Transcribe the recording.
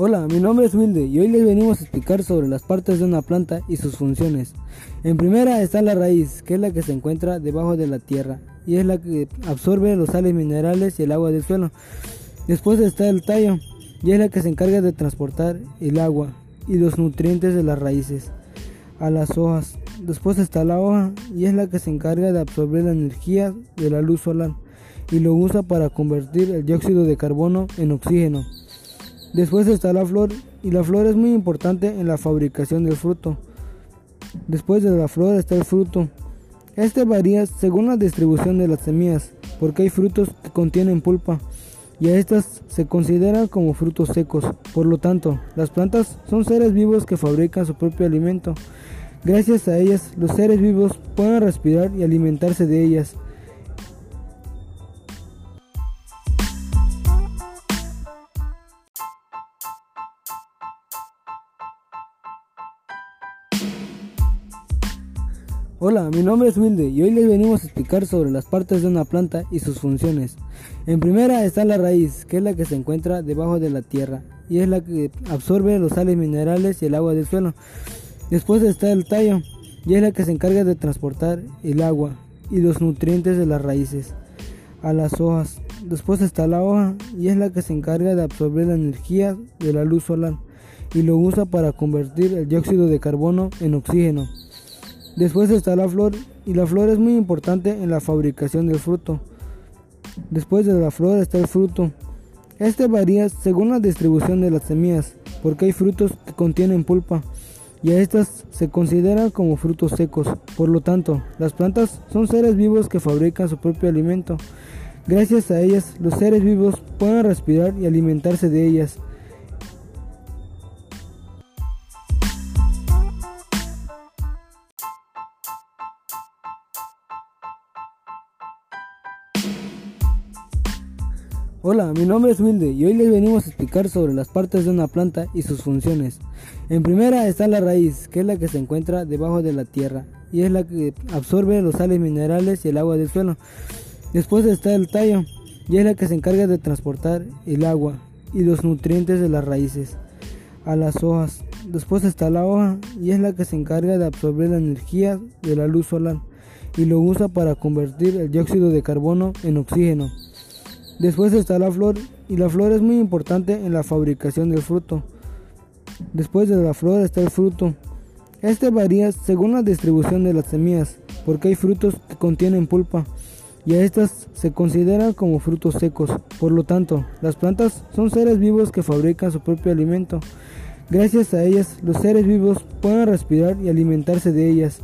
Hola, mi nombre es Wilde y hoy les venimos a explicar sobre las partes de una planta y sus funciones. En primera está la raíz, que es la que se encuentra debajo de la tierra y es la que absorbe los sales minerales y el agua del suelo. Después está el tallo y es la que se encarga de transportar el agua y los nutrientes de las raíces a las hojas. Después está la hoja y es la que se encarga de absorber la energía de la luz solar y lo usa para convertir el dióxido de carbono en oxígeno. Después está la flor y la flor es muy importante en la fabricación del fruto. Después de la flor está el fruto. Este varía según la distribución de las semillas, porque hay frutos que contienen pulpa y a estas se consideran como frutos secos. Por lo tanto, las plantas son seres vivos que fabrican su propio alimento. Gracias a ellas, los seres vivos pueden respirar y alimentarse de ellas. Hola, mi nombre es Wilde y hoy les venimos a explicar sobre las partes de una planta y sus funciones. En primera está la raíz, que es la que se encuentra debajo de la tierra y es la que absorbe los sales minerales y el agua del suelo. Después está el tallo y es la que se encarga de transportar el agua y los nutrientes de las raíces a las hojas. Después está la hoja y es la que se encarga de absorber la energía de la luz solar y lo usa para convertir el dióxido de carbono en oxígeno. Después está la flor y la flor es muy importante en la fabricación del fruto. Después de la flor está el fruto. Este varía según la distribución de las semillas, porque hay frutos que contienen pulpa y a estas se consideran como frutos secos. Por lo tanto, las plantas son seres vivos que fabrican su propio alimento. Gracias a ellas, los seres vivos pueden respirar y alimentarse de ellas. Hola, mi nombre es Wilde y hoy les venimos a explicar sobre las partes de una planta y sus funciones. En primera está la raíz, que es la que se encuentra debajo de la tierra y es la que absorbe los sales minerales y el agua del suelo. Después está el tallo y es la que se encarga de transportar el agua y los nutrientes de las raíces a las hojas. Después está la hoja y es la que se encarga de absorber la energía de la luz solar y lo usa para convertir el dióxido de carbono en oxígeno. Después está la flor y la flor es muy importante en la fabricación del fruto. Después de la flor está el fruto. Este varía según la distribución de las semillas, porque hay frutos que contienen pulpa y a estas se consideran como frutos secos. Por lo tanto, las plantas son seres vivos que fabrican su propio alimento. Gracias a ellas, los seres vivos pueden respirar y alimentarse de ellas.